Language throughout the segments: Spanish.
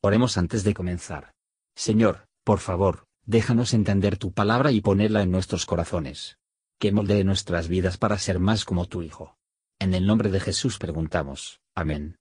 Oremos antes de comenzar. Señor, por favor, déjanos entender tu palabra y ponerla en nuestros corazones. Que moldee nuestras vidas para ser más como tu Hijo. En el nombre de Jesús preguntamos. Amén.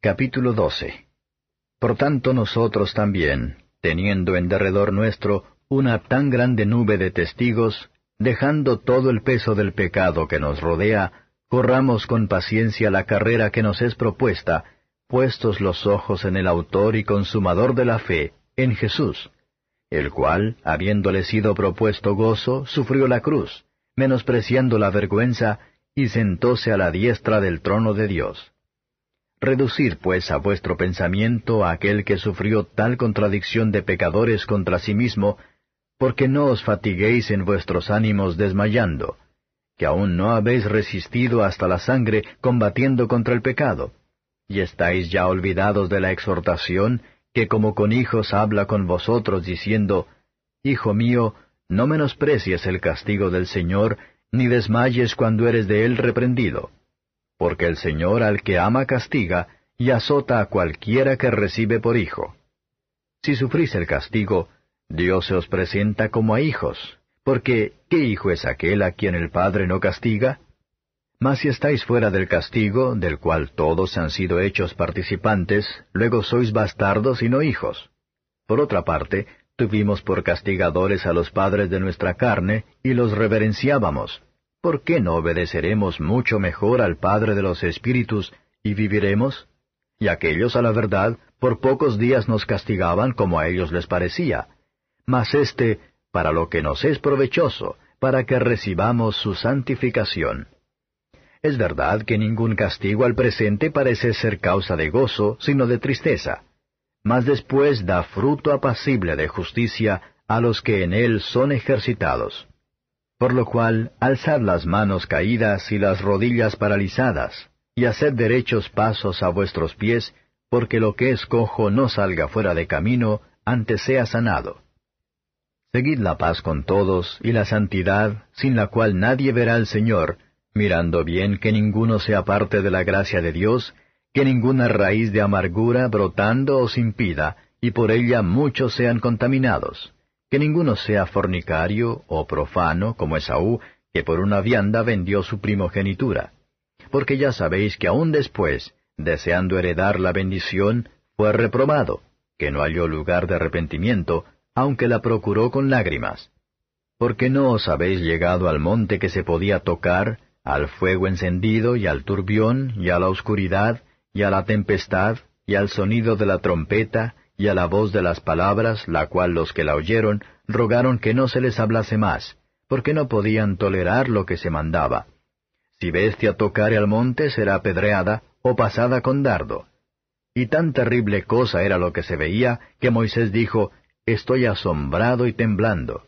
Capítulo 12 Por tanto nosotros también, teniendo en derredor nuestro una tan grande nube de testigos, dejando todo el peso del pecado que nos rodea, corramos con paciencia la carrera que nos es propuesta, puestos los ojos en el autor y consumador de la fe, en Jesús, el cual, habiéndole sido propuesto gozo, sufrió la cruz, menospreciando la vergüenza, y sentóse a la diestra del trono de Dios. Reducid pues a vuestro pensamiento a aquel que sufrió tal contradicción de pecadores contra sí mismo, porque no os fatiguéis en vuestros ánimos desmayando, que aún no habéis resistido hasta la sangre combatiendo contra el pecado y estáis ya olvidados de la exhortación que como con hijos habla con vosotros diciendo, Hijo mío, no menosprecies el castigo del Señor, ni desmayes cuando eres de él reprendido. Porque el Señor al que ama castiga, y azota a cualquiera que recibe por hijo. Si sufrís el castigo, Dios se os presenta como a hijos, porque ¿qué hijo es aquel a quien el Padre no castiga? Mas si estáis fuera del castigo, del cual todos han sido hechos participantes, luego sois bastardos y no hijos. Por otra parte, tuvimos por castigadores a los padres de nuestra carne, y los reverenciábamos. ¿Por qué no obedeceremos mucho mejor al Padre de los Espíritus, y viviremos? Y aquellos, a la verdad, por pocos días nos castigaban como a ellos les parecía. Mas éste, para lo que nos es provechoso, para que recibamos su santificación. Es verdad que ningún castigo al presente parece ser causa de gozo, sino de tristeza. Mas después da fruto apacible de justicia a los que en él son ejercitados. Por lo cual, alzad las manos caídas y las rodillas paralizadas, y haced derechos pasos a vuestros pies, porque lo que es cojo no salga fuera de camino, antes sea sanado. Seguid la paz con todos y la santidad, sin la cual nadie verá al Señor, mirando bien que ninguno sea parte de la gracia de Dios, que ninguna raíz de amargura brotando os impida, y por ella muchos sean contaminados, que ninguno sea fornicario o profano como Esaú, que por una vianda vendió su primogenitura. Porque ya sabéis que aún después, deseando heredar la bendición, fue reprobado, que no halló lugar de arrepentimiento, aunque la procuró con lágrimas. Porque no os habéis llegado al monte que se podía tocar, al fuego encendido y al turbión y a la oscuridad y a la tempestad y al sonido de la trompeta y a la voz de las palabras, la cual los que la oyeron rogaron que no se les hablase más, porque no podían tolerar lo que se mandaba. Si bestia tocare al monte será apedreada o pasada con dardo. Y tan terrible cosa era lo que se veía, que Moisés dijo, Estoy asombrado y temblando.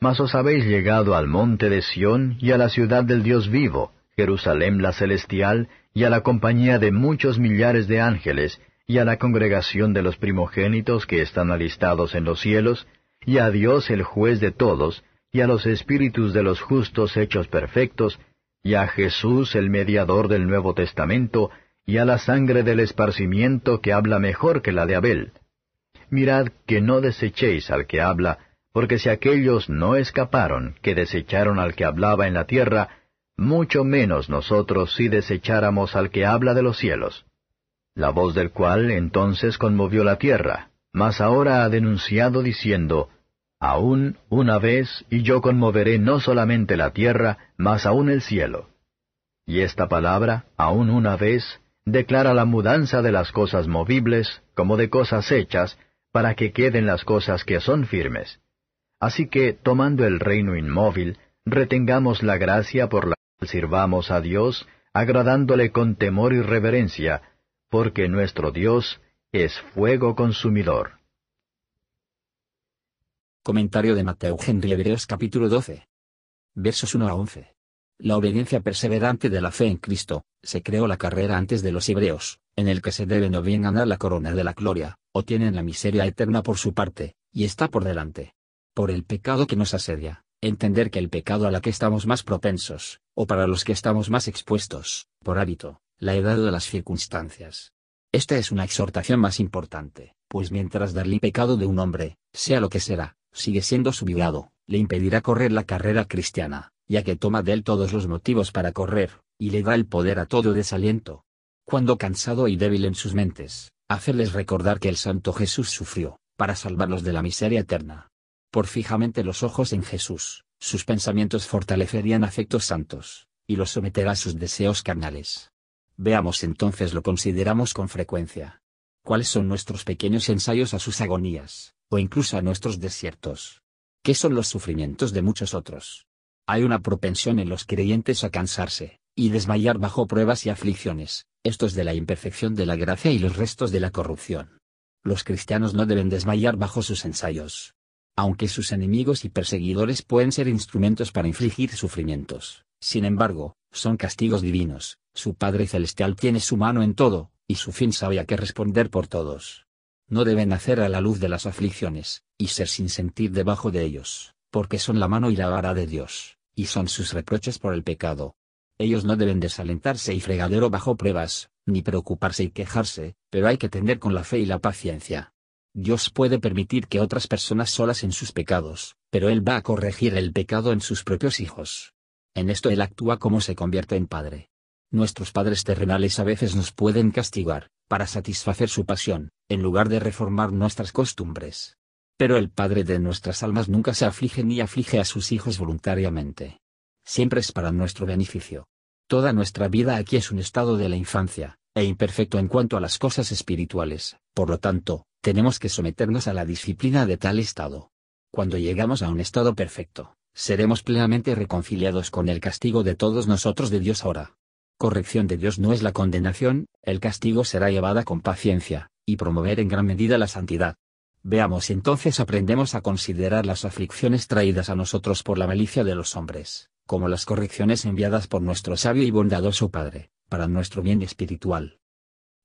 Mas os habéis llegado al monte de Sión y a la ciudad del Dios vivo, Jerusalén la celestial, y a la compañía de muchos millares de ángeles, y a la congregación de los primogénitos que están alistados en los cielos, y a Dios el juez de todos, y a los espíritus de los justos hechos perfectos, y a Jesús el mediador del Nuevo Testamento, y a la sangre del esparcimiento que habla mejor que la de Abel. Mirad que no desechéis al que habla, porque si aquellos no escaparon, que desecharon al que hablaba en la tierra, mucho menos nosotros si desecháramos al que habla de los cielos. La voz del cual entonces conmovió la tierra, mas ahora ha denunciado diciendo, Aún una vez, y yo conmoveré no solamente la tierra, mas aún el cielo. Y esta palabra, aún una vez, declara la mudanza de las cosas movibles, como de cosas hechas, para que queden las cosas que son firmes. Así que, tomando el reino inmóvil, retengamos la gracia por la cual sirvamos a Dios, agradándole con temor y reverencia, porque nuestro Dios es fuego consumidor. Comentario de Mateo Henry Hebreos capítulo 12. Versos 1 a 11. La obediencia perseverante de la fe en Cristo, se creó la carrera antes de los hebreos, en el que se deben o bien ganar la corona de la gloria, o tienen la miseria eterna por su parte, y está por delante por el pecado que nos asedia, entender que el pecado a la que estamos más propensos, o para los que estamos más expuestos, por hábito, la edad de las circunstancias. Esta es una exhortación más importante, pues mientras darle pecado de un hombre, sea lo que será, sigue siendo su violado, le impedirá correr la carrera cristiana, ya que toma de él todos los motivos para correr, y le da el poder a todo desaliento. Cuando cansado y débil en sus mentes, hacerles recordar que el Santo Jesús sufrió, para salvarlos de la miseria eterna. Por fijamente los ojos en Jesús, sus pensamientos fortalecerían afectos santos, y los someterá a sus deseos carnales. Veamos entonces lo consideramos con frecuencia. ¿Cuáles son nuestros pequeños ensayos a sus agonías, o incluso a nuestros desiertos? ¿Qué son los sufrimientos de muchos otros? Hay una propensión en los creyentes a cansarse, y desmayar bajo pruebas y aflicciones, estos de la imperfección de la gracia y los restos de la corrupción. Los cristianos no deben desmayar bajo sus ensayos. Aunque sus enemigos y perseguidores pueden ser instrumentos para infligir sufrimientos, sin embargo, son castigos divinos, su Padre Celestial tiene su mano en todo, y su fin sabe a qué responder por todos. No deben nacer a la luz de las aflicciones, y ser sin sentir debajo de ellos, porque son la mano y la vara de Dios, y son sus reproches por el pecado. Ellos no deben desalentarse y fregadero bajo pruebas, ni preocuparse y quejarse, pero hay que tender con la fe y la paciencia. Dios puede permitir que otras personas solas en sus pecados, pero Él va a corregir el pecado en sus propios hijos. En esto Él actúa como se convierte en Padre. Nuestros padres terrenales a veces nos pueden castigar, para satisfacer su pasión, en lugar de reformar nuestras costumbres. Pero el Padre de nuestras almas nunca se aflige ni aflige a sus hijos voluntariamente. Siempre es para nuestro beneficio. Toda nuestra vida aquí es un estado de la infancia, e imperfecto en cuanto a las cosas espirituales, por lo tanto, tenemos que someternos a la disciplina de tal estado. Cuando llegamos a un estado perfecto, seremos plenamente reconciliados con el castigo de todos nosotros de Dios ahora corrección de Dios no es la condenación, el castigo será llevada con paciencia, y promover en gran medida la santidad. Veamos entonces aprendemos a considerar las aflicciones traídas a nosotros por la malicia de los hombres, como las correcciones enviadas por nuestro sabio y bondadoso Padre, para nuestro bien espiritual.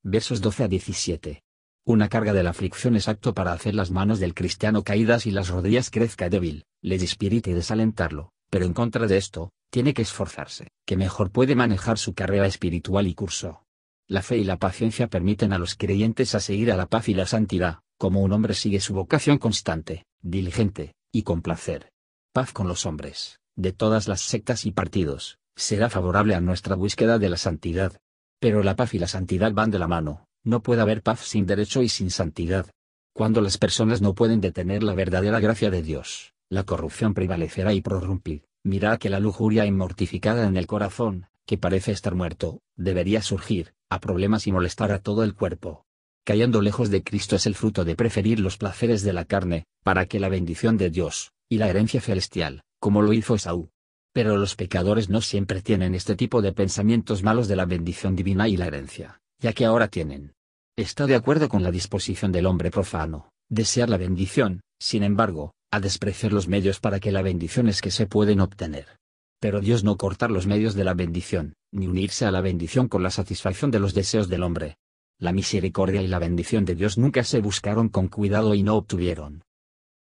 Versos 12 a 17. Una carga de la aflicción es acto para hacer las manos del cristiano caídas y las rodillas crezca débil, le dispirite y desalentarlo, pero en contra de esto, tiene que esforzarse, que mejor puede manejar su carrera espiritual y curso. La fe y la paciencia permiten a los creyentes a seguir a la paz y la santidad, como un hombre sigue su vocación constante, diligente, y con placer. Paz con los hombres, de todas las sectas y partidos, será favorable a nuestra búsqueda de la santidad. Pero la paz y la santidad van de la mano, no puede haber paz sin derecho y sin santidad. Cuando las personas no pueden detener la verdadera gracia de Dios, la corrupción prevalecerá y prorrumpir. Mira que la lujuria inmortificada en el corazón, que parece estar muerto, debería surgir, a problemas y molestar a todo el cuerpo. Cayendo lejos de Cristo es el fruto de preferir los placeres de la carne, para que la bendición de Dios, y la herencia celestial, como lo hizo Esaú. Pero los pecadores no siempre tienen este tipo de pensamientos malos de la bendición divina y la herencia, ya que ahora tienen. Está de acuerdo con la disposición del hombre profano, desear la bendición, sin embargo, a despreciar los medios para que la bendición es que se pueden obtener. Pero Dios no cortar los medios de la bendición, ni unirse a la bendición con la satisfacción de los deseos del hombre. La misericordia y la bendición de Dios nunca se buscaron con cuidado y no obtuvieron.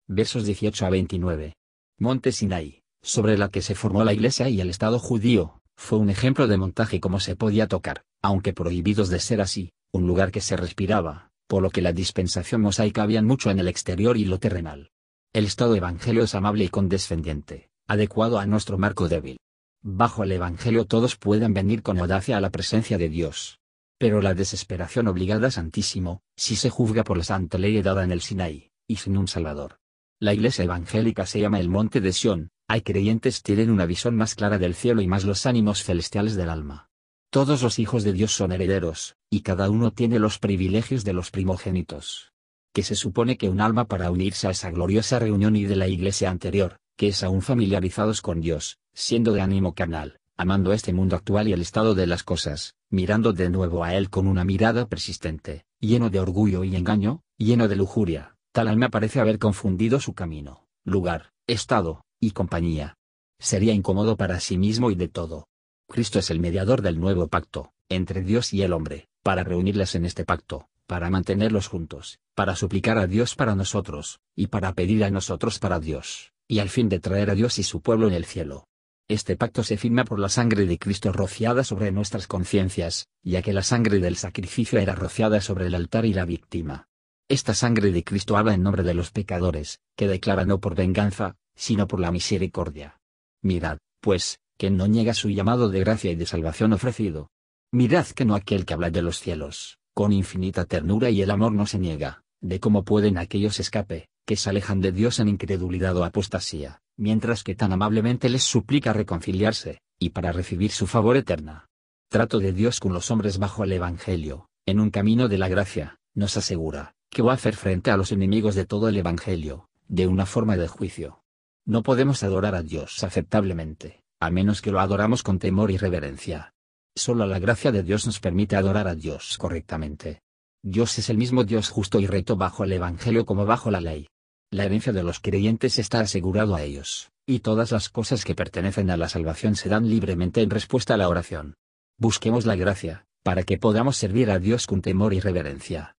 Versos 18 a 29. Monte Sinai, sobre la que se formó la iglesia y el Estado judío, fue un ejemplo de montaje como se podía tocar, aunque prohibidos de ser así, un lugar que se respiraba, por lo que la dispensación mosaica había mucho en el exterior y lo terrenal. El Estado Evangelio es amable y condescendiente, adecuado a nuestro marco débil. Bajo el Evangelio todos pueden venir con audacia a la presencia de Dios. Pero la desesperación obligada Santísimo, si se juzga por la santa ley dada en el Sinaí, y sin un Salvador. La iglesia evangélica se llama el Monte de Sión, hay creyentes tienen una visión más clara del cielo y más los ánimos celestiales del alma. Todos los hijos de Dios son herederos, y cada uno tiene los privilegios de los primogénitos que se supone que un alma para unirse a esa gloriosa reunión y de la iglesia anterior, que es aún familiarizados con Dios, siendo de ánimo carnal, amando este mundo actual y el estado de las cosas, mirando de nuevo a Él con una mirada persistente, lleno de orgullo y engaño, lleno de lujuria, tal alma parece haber confundido su camino, lugar, estado, y compañía. Sería incómodo para sí mismo y de todo. Cristo es el mediador del nuevo pacto, entre Dios y el hombre, para reunirles en este pacto, para mantenerlos juntos, para suplicar a Dios para nosotros, y para pedir a nosotros para Dios, y al fin de traer a Dios y su pueblo en el cielo. Este pacto se firma por la sangre de Cristo rociada sobre nuestras conciencias, ya que la sangre del sacrificio era rociada sobre el altar y la víctima. Esta sangre de Cristo habla en nombre de los pecadores, que declara no por venganza, sino por la misericordia. Mirad, pues, que no niega su llamado de gracia y de salvación ofrecido. Mirad que no aquel que habla de los cielos, con infinita ternura y el amor no se niega, de cómo pueden aquellos escape, que se alejan de Dios en incredulidad o apostasía, mientras que tan amablemente les suplica reconciliarse, y para recibir su favor eterna. Trato de Dios con los hombres bajo el Evangelio, en un camino de la gracia, nos asegura, que va a hacer frente a los enemigos de todo el Evangelio, de una forma de juicio. No podemos adorar a Dios aceptablemente, a menos que lo adoramos con temor y reverencia. Solo la gracia de Dios nos permite adorar a Dios correctamente. Dios es el mismo Dios justo y recto bajo el Evangelio como bajo la ley. La herencia de los creyentes está asegurado a ellos, y todas las cosas que pertenecen a la salvación se dan libremente en respuesta a la oración. Busquemos la gracia, para que podamos servir a Dios con temor y reverencia.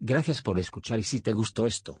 Gracias por escuchar y si te gustó esto,